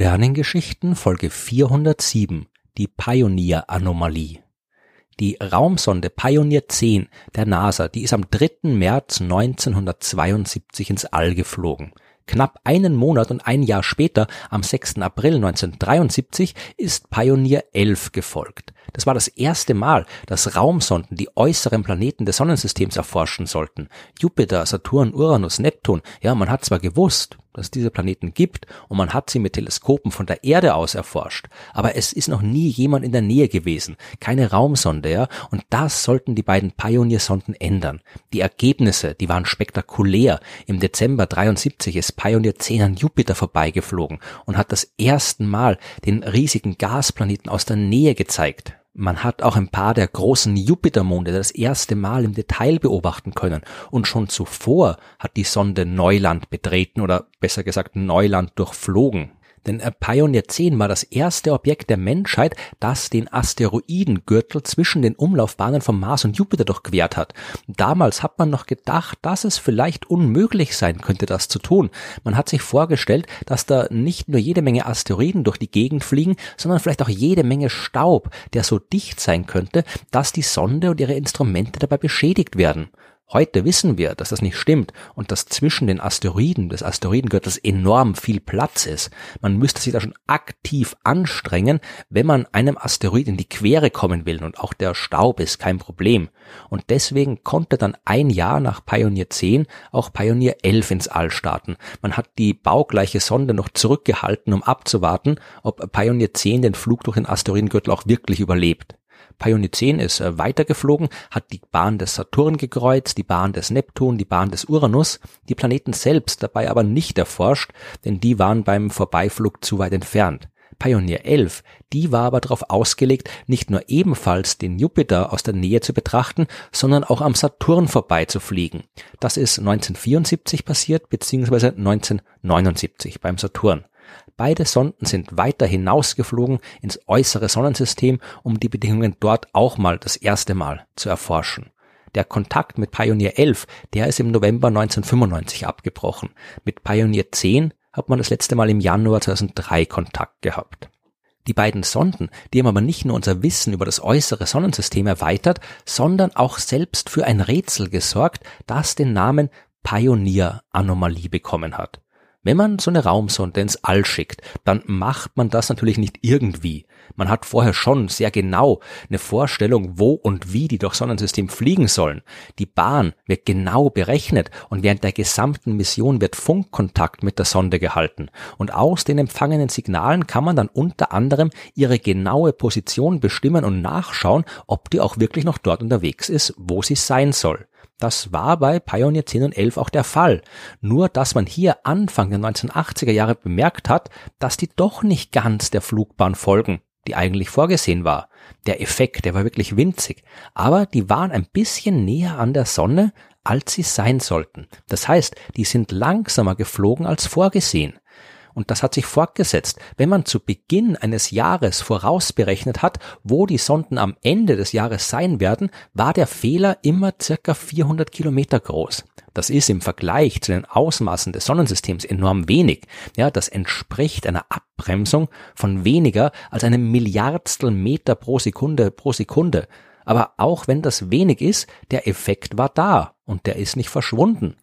Sternengeschichten Folge 407 Die Pioneer-Anomalie Die Raumsonde Pioneer 10 der NASA, die ist am 3. März 1972 ins All geflogen. Knapp einen Monat und ein Jahr später, am 6. April 1973, ist Pioneer 11 gefolgt. Das war das erste Mal, dass Raumsonden die äußeren Planeten des Sonnensystems erforschen sollten. Jupiter, Saturn, Uranus, Neptun. Ja, man hat zwar gewusst, dass es diese Planeten gibt und man hat sie mit Teleskopen von der Erde aus erforscht. Aber es ist noch nie jemand in der Nähe gewesen, keine Raumsonde, ja, und das sollten die beiden Pioneer-Sonden ändern. Die Ergebnisse, die waren spektakulär. Im Dezember 73 ist Pioneer 10 an Jupiter vorbeigeflogen und hat das ersten Mal den riesigen Gasplaneten aus der Nähe gezeigt. Man hat auch ein paar der großen Jupitermonde das erste Mal im Detail beobachten können und schon zuvor hat die Sonde Neuland betreten oder besser gesagt Neuland durchflogen. Denn Pioneer 10 war das erste Objekt der Menschheit, das den Asteroidengürtel zwischen den Umlaufbahnen von Mars und Jupiter durchquert hat. Damals hat man noch gedacht, dass es vielleicht unmöglich sein könnte, das zu tun. Man hat sich vorgestellt, dass da nicht nur jede Menge Asteroiden durch die Gegend fliegen, sondern vielleicht auch jede Menge Staub, der so dicht sein könnte, dass die Sonde und ihre Instrumente dabei beschädigt werden. Heute wissen wir, dass das nicht stimmt und dass zwischen den Asteroiden des Asteroidengürtels enorm viel Platz ist. Man müsste sich da schon aktiv anstrengen, wenn man einem Asteroid in die Quere kommen will und auch der Staub ist kein Problem. Und deswegen konnte dann ein Jahr nach Pioneer 10 auch Pioneer 11 ins All starten. Man hat die baugleiche Sonde noch zurückgehalten, um abzuwarten, ob Pioneer 10 den Flug durch den Asteroidengürtel auch wirklich überlebt. Pioneer 10 ist äh, weitergeflogen, hat die Bahn des Saturn gekreuzt, die Bahn des Neptun, die Bahn des Uranus, die Planeten selbst dabei aber nicht erforscht, denn die waren beim Vorbeiflug zu weit entfernt. Pioneer 11, die war aber darauf ausgelegt, nicht nur ebenfalls den Jupiter aus der Nähe zu betrachten, sondern auch am Saturn vorbeizufliegen. Das ist 1974 passiert, beziehungsweise 1979 beim Saturn. Beide Sonden sind weiter hinausgeflogen ins äußere Sonnensystem, um die Bedingungen dort auch mal das erste Mal zu erforschen. Der Kontakt mit Pioneer 11, der ist im November 1995 abgebrochen. Mit Pioneer 10 hat man das letzte Mal im Januar 2003 Kontakt gehabt. Die beiden Sonden, die haben aber nicht nur unser Wissen über das äußere Sonnensystem erweitert, sondern auch selbst für ein Rätsel gesorgt, das den Namen Pioneer-Anomalie bekommen hat. Wenn man so eine Raumsonde ins All schickt, dann macht man das natürlich nicht irgendwie. Man hat vorher schon sehr genau eine Vorstellung, wo und wie die durch Sonnensystem fliegen sollen. Die Bahn wird genau berechnet und während der gesamten Mission wird Funkkontakt mit der Sonde gehalten. Und aus den empfangenen Signalen kann man dann unter anderem ihre genaue Position bestimmen und nachschauen, ob die auch wirklich noch dort unterwegs ist, wo sie sein soll. Das war bei Pioneer 10 und 11 auch der Fall. Nur, dass man hier Anfang der 1980er Jahre bemerkt hat, dass die doch nicht ganz der Flugbahn folgen, die eigentlich vorgesehen war. Der Effekt, der war wirklich winzig. Aber die waren ein bisschen näher an der Sonne, als sie sein sollten. Das heißt, die sind langsamer geflogen als vorgesehen. Und das hat sich fortgesetzt. Wenn man zu Beginn eines Jahres vorausberechnet hat, wo die Sonden am Ende des Jahres sein werden, war der Fehler immer circa 400 Kilometer groß. Das ist im Vergleich zu den Ausmaßen des Sonnensystems enorm wenig. Ja, das entspricht einer Abbremsung von weniger als einem Milliardstel Meter pro Sekunde pro Sekunde. Aber auch wenn das wenig ist, der Effekt war da und der ist nicht verschwunden.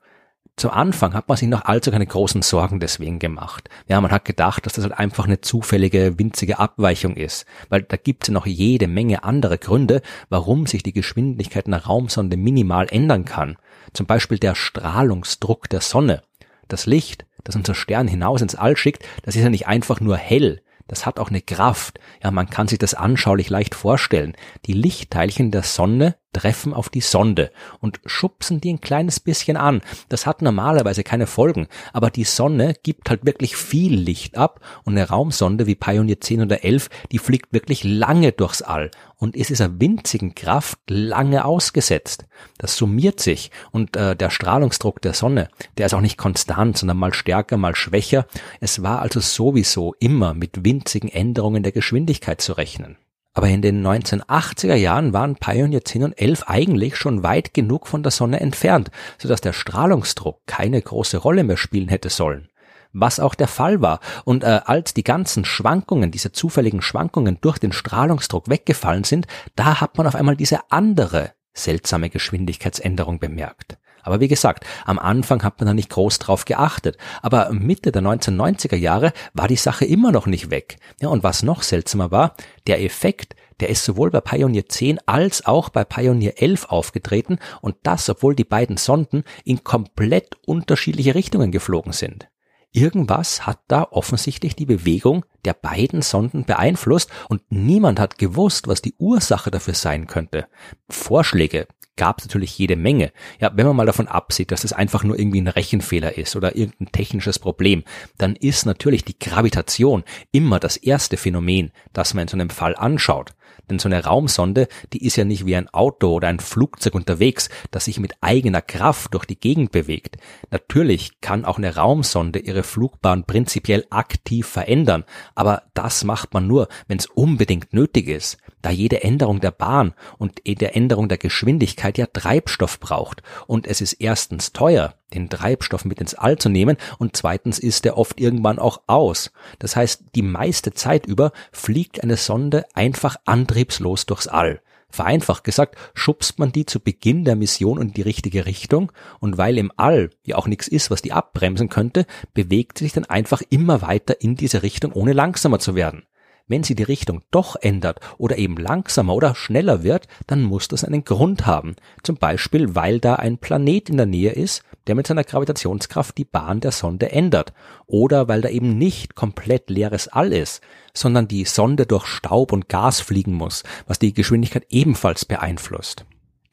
Zu Anfang hat man sich noch allzu keine großen Sorgen deswegen gemacht. Ja, man hat gedacht, dass das halt einfach eine zufällige, winzige Abweichung ist, weil da gibt es ja noch jede Menge andere Gründe, warum sich die Geschwindigkeit einer Raumsonde minimal ändern kann. Zum Beispiel der Strahlungsdruck der Sonne. Das Licht, das unser Stern hinaus ins All schickt, das ist ja nicht einfach nur hell, das hat auch eine Kraft. Ja, man kann sich das anschaulich leicht vorstellen. Die Lichtteilchen der Sonne treffen auf die Sonde und schubsen die ein kleines bisschen an. Das hat normalerweise keine Folgen, aber die Sonne gibt halt wirklich viel Licht ab und eine Raumsonde wie Pioneer 10 oder 11, die fliegt wirklich lange durchs All und ist dieser winzigen Kraft lange ausgesetzt. Das summiert sich und äh, der Strahlungsdruck der Sonne, der ist auch nicht konstant, sondern mal stärker, mal schwächer. Es war also sowieso immer mit winzigen Änderungen der Geschwindigkeit zu rechnen. Aber in den 1980er Jahren waren Pioneer 10 und 11 eigentlich schon weit genug von der Sonne entfernt, sodass der Strahlungsdruck keine große Rolle mehr spielen hätte sollen. was auch der Fall war. Und äh, als die ganzen Schwankungen, diese zufälligen Schwankungen durch den Strahlungsdruck weggefallen sind, da hat man auf einmal diese andere seltsame Geschwindigkeitsänderung bemerkt. Aber wie gesagt, am Anfang hat man da nicht groß drauf geachtet. Aber Mitte der 1990er Jahre war die Sache immer noch nicht weg. Ja, und was noch seltsamer war, der Effekt, der ist sowohl bei Pioneer 10 als auch bei Pioneer 11 aufgetreten und das, obwohl die beiden Sonden in komplett unterschiedliche Richtungen geflogen sind. Irgendwas hat da offensichtlich die Bewegung der beiden Sonden beeinflusst und niemand hat gewusst, was die Ursache dafür sein könnte. Vorschläge gab es natürlich jede Menge. Ja, wenn man mal davon absieht, dass es einfach nur irgendwie ein Rechenfehler ist oder irgendein technisches Problem, dann ist natürlich die Gravitation immer das erste Phänomen, das man in so einem Fall anschaut. Denn so eine Raumsonde, die ist ja nicht wie ein Auto oder ein Flugzeug unterwegs, das sich mit eigener Kraft durch die Gegend bewegt. Natürlich kann auch eine Raumsonde ihre Flugbahn prinzipiell aktiv verändern, aber das macht man nur, wenn es unbedingt nötig ist, da jede Änderung der Bahn und der Änderung der Geschwindigkeit ja Treibstoff braucht. Und es ist erstens teuer, den Treibstoff mit ins All zu nehmen und zweitens ist er oft irgendwann auch aus. Das heißt, die meiste Zeit über fliegt eine Sonde einfach antriebslos durchs All. Vereinfacht gesagt, schubst man die zu Beginn der Mission in die richtige Richtung und weil im All ja auch nichts ist, was die abbremsen könnte, bewegt sie sich dann einfach immer weiter in diese Richtung, ohne langsamer zu werden. Wenn sie die Richtung doch ändert oder eben langsamer oder schneller wird, dann muss das einen Grund haben. Zum Beispiel, weil da ein Planet in der Nähe ist, der mit seiner Gravitationskraft die Bahn der Sonde ändert. Oder weil da eben nicht komplett leeres All ist, sondern die Sonde durch Staub und Gas fliegen muss, was die Geschwindigkeit ebenfalls beeinflusst.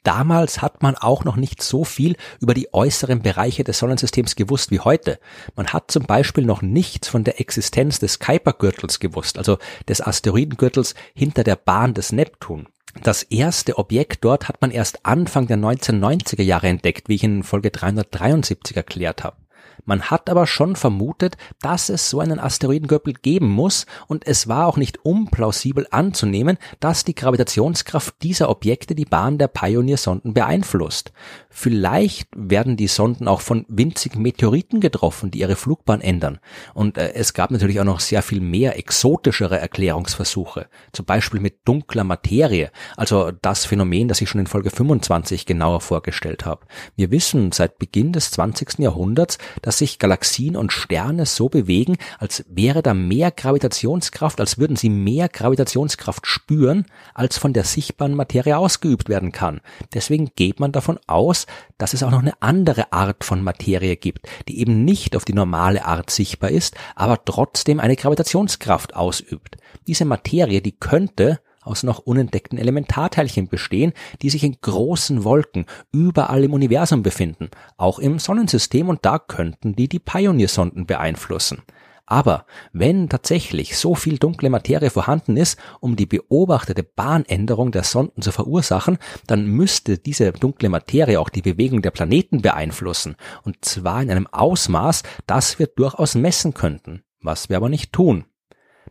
Damals hat man auch noch nicht so viel über die äußeren Bereiche des Sonnensystems gewusst wie heute. Man hat zum Beispiel noch nichts von der Existenz des Kuipergürtels gewusst, also des Asteroidengürtels hinter der Bahn des Neptun. Das erste Objekt dort hat man erst Anfang der 1990er Jahre entdeckt, wie ich in Folge 373 erklärt habe. Man hat aber schon vermutet, dass es so einen Asteroidengürtel geben muss und es war auch nicht unplausibel anzunehmen, dass die Gravitationskraft dieser Objekte die Bahn der Pioneer-Sonden beeinflusst. Vielleicht werden die Sonden auch von winzigen Meteoriten getroffen, die ihre Flugbahn ändern. Und äh, es gab natürlich auch noch sehr viel mehr exotischere Erklärungsversuche, zum Beispiel mit dunkler Materie, also das Phänomen, das ich schon in Folge 25 genauer vorgestellt habe. Wir wissen seit Beginn des 20. Jahrhunderts, dass sich Galaxien und Sterne so bewegen, als wäre da mehr Gravitationskraft, als würden sie mehr Gravitationskraft spüren, als von der sichtbaren Materie ausgeübt werden kann. Deswegen geht man davon aus, dass es auch noch eine andere Art von Materie gibt, die eben nicht auf die normale Art sichtbar ist, aber trotzdem eine Gravitationskraft ausübt. Diese Materie, die könnte aus noch unentdeckten Elementarteilchen bestehen, die sich in großen Wolken überall im Universum befinden, auch im Sonnensystem und da könnten die die Pioneer-Sonden beeinflussen. Aber wenn tatsächlich so viel dunkle Materie vorhanden ist, um die beobachtete Bahnänderung der Sonden zu verursachen, dann müsste diese dunkle Materie auch die Bewegung der Planeten beeinflussen, und zwar in einem Ausmaß, das wir durchaus messen könnten, was wir aber nicht tun.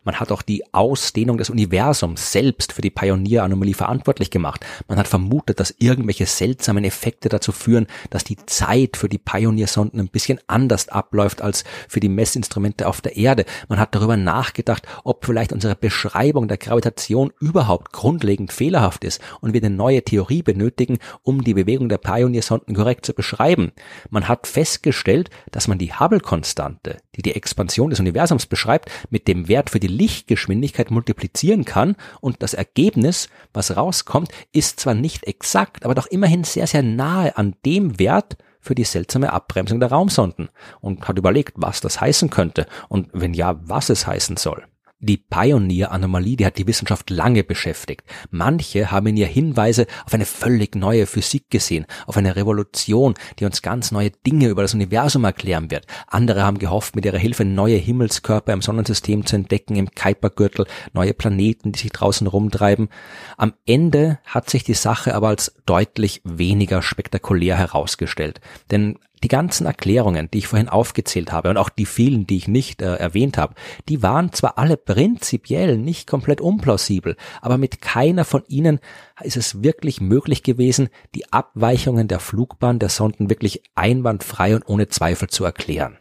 Man hat auch die Ausdehnung des Universums selbst für die Pioneer-Anomalie verantwortlich gemacht. Man hat vermutet, dass irgendwelche seltsamen Effekte dazu führen, dass die Zeit für die Pioneer-Sonden ein bisschen anders abläuft als für die Messinstrumente auf der Erde. Man hat darüber nachgedacht, ob vielleicht unsere Beschreibung der Gravitation überhaupt grundlegend fehlerhaft ist und wir eine neue Theorie benötigen, um die Bewegung der Pioneer-Sonden korrekt zu beschreiben. Man hat festgestellt, dass man die Hubble-Konstante, die die Expansion des Universums beschreibt, mit dem Wert für die Lichtgeschwindigkeit multiplizieren kann und das Ergebnis, was rauskommt, ist zwar nicht exakt, aber doch immerhin sehr, sehr nahe an dem Wert für die seltsame Abbremsung der Raumsonden und hat überlegt, was das heißen könnte und wenn ja, was es heißen soll. Die Pioneer-Anomalie, die hat die Wissenschaft lange beschäftigt. Manche haben in ihr Hinweise auf eine völlig neue Physik gesehen, auf eine Revolution, die uns ganz neue Dinge über das Universum erklären wird. Andere haben gehofft, mit ihrer Hilfe neue Himmelskörper im Sonnensystem zu entdecken, im Kuipergürtel, neue Planeten, die sich draußen rumtreiben. Am Ende hat sich die Sache aber als deutlich weniger spektakulär herausgestellt. Denn die ganzen Erklärungen, die ich vorhin aufgezählt habe und auch die vielen, die ich nicht äh, erwähnt habe, die waren zwar alle prinzipiell nicht komplett unplausibel, aber mit keiner von ihnen ist es wirklich möglich gewesen, die Abweichungen der Flugbahn der Sonden wirklich einwandfrei und ohne Zweifel zu erklären.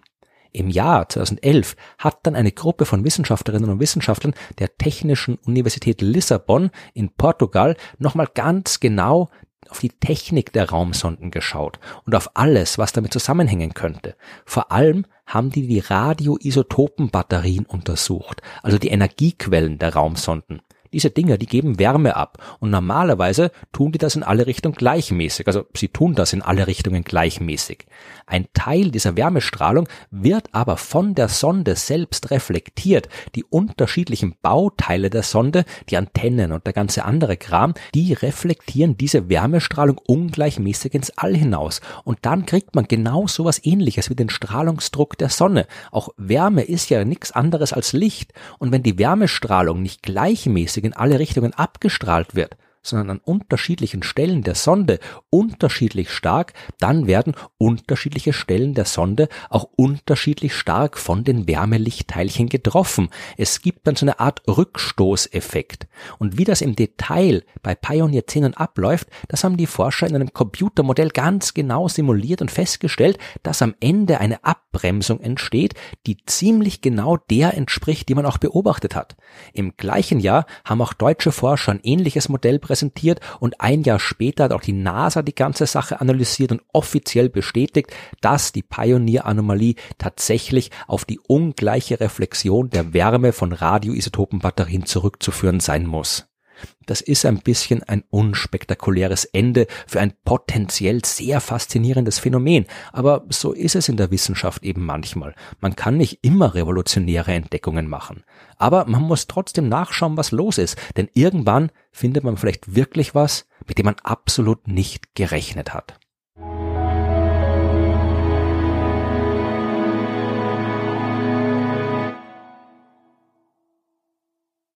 Im Jahr 2011 hat dann eine Gruppe von Wissenschaftlerinnen und Wissenschaftlern der Technischen Universität Lissabon in Portugal nochmal ganz genau auf die Technik der Raumsonden geschaut und auf alles, was damit zusammenhängen könnte. Vor allem haben die die Radioisotopenbatterien untersucht, also die Energiequellen der Raumsonden. Diese Dinger, die geben Wärme ab und normalerweise tun die das in alle Richtungen gleichmäßig. Also sie tun das in alle Richtungen gleichmäßig. Ein Teil dieser Wärmestrahlung wird aber von der Sonde selbst reflektiert. Die unterschiedlichen Bauteile der Sonde, die Antennen und der ganze andere Kram, die reflektieren diese Wärmestrahlung ungleichmäßig ins All hinaus. Und dann kriegt man genau sowas ähnliches wie den Strahlungsdruck der Sonne. Auch Wärme ist ja nichts anderes als Licht. Und wenn die Wärmestrahlung nicht gleichmäßig in alle Richtungen abgestrahlt wird, sondern an unterschiedlichen Stellen der Sonde unterschiedlich stark, dann werden unterschiedliche Stellen der Sonde auch unterschiedlich stark von den Wärmelichtteilchen getroffen. Es gibt dann so eine Art Rückstoßeffekt. Und wie das im Detail bei Pioneer 10 abläuft, das haben die Forscher in einem Computermodell ganz genau simuliert und festgestellt, dass am Ende eine Abbremsung entsteht, die ziemlich genau der entspricht, die man auch beobachtet hat. Im gleichen Jahr haben auch deutsche Forscher ein ähnliches Modell präsentiert und ein Jahr später hat auch die NASA die ganze Sache analysiert und offiziell bestätigt, dass die Pioneer-Anomalie tatsächlich auf die ungleiche Reflexion der Wärme von Radioisotopenbatterien zurückzuführen sein muss. Das ist ein bisschen ein unspektakuläres Ende für ein potenziell sehr faszinierendes Phänomen. Aber so ist es in der Wissenschaft eben manchmal. Man kann nicht immer revolutionäre Entdeckungen machen. Aber man muss trotzdem nachschauen, was los ist. Denn irgendwann findet man vielleicht wirklich was, mit dem man absolut nicht gerechnet hat.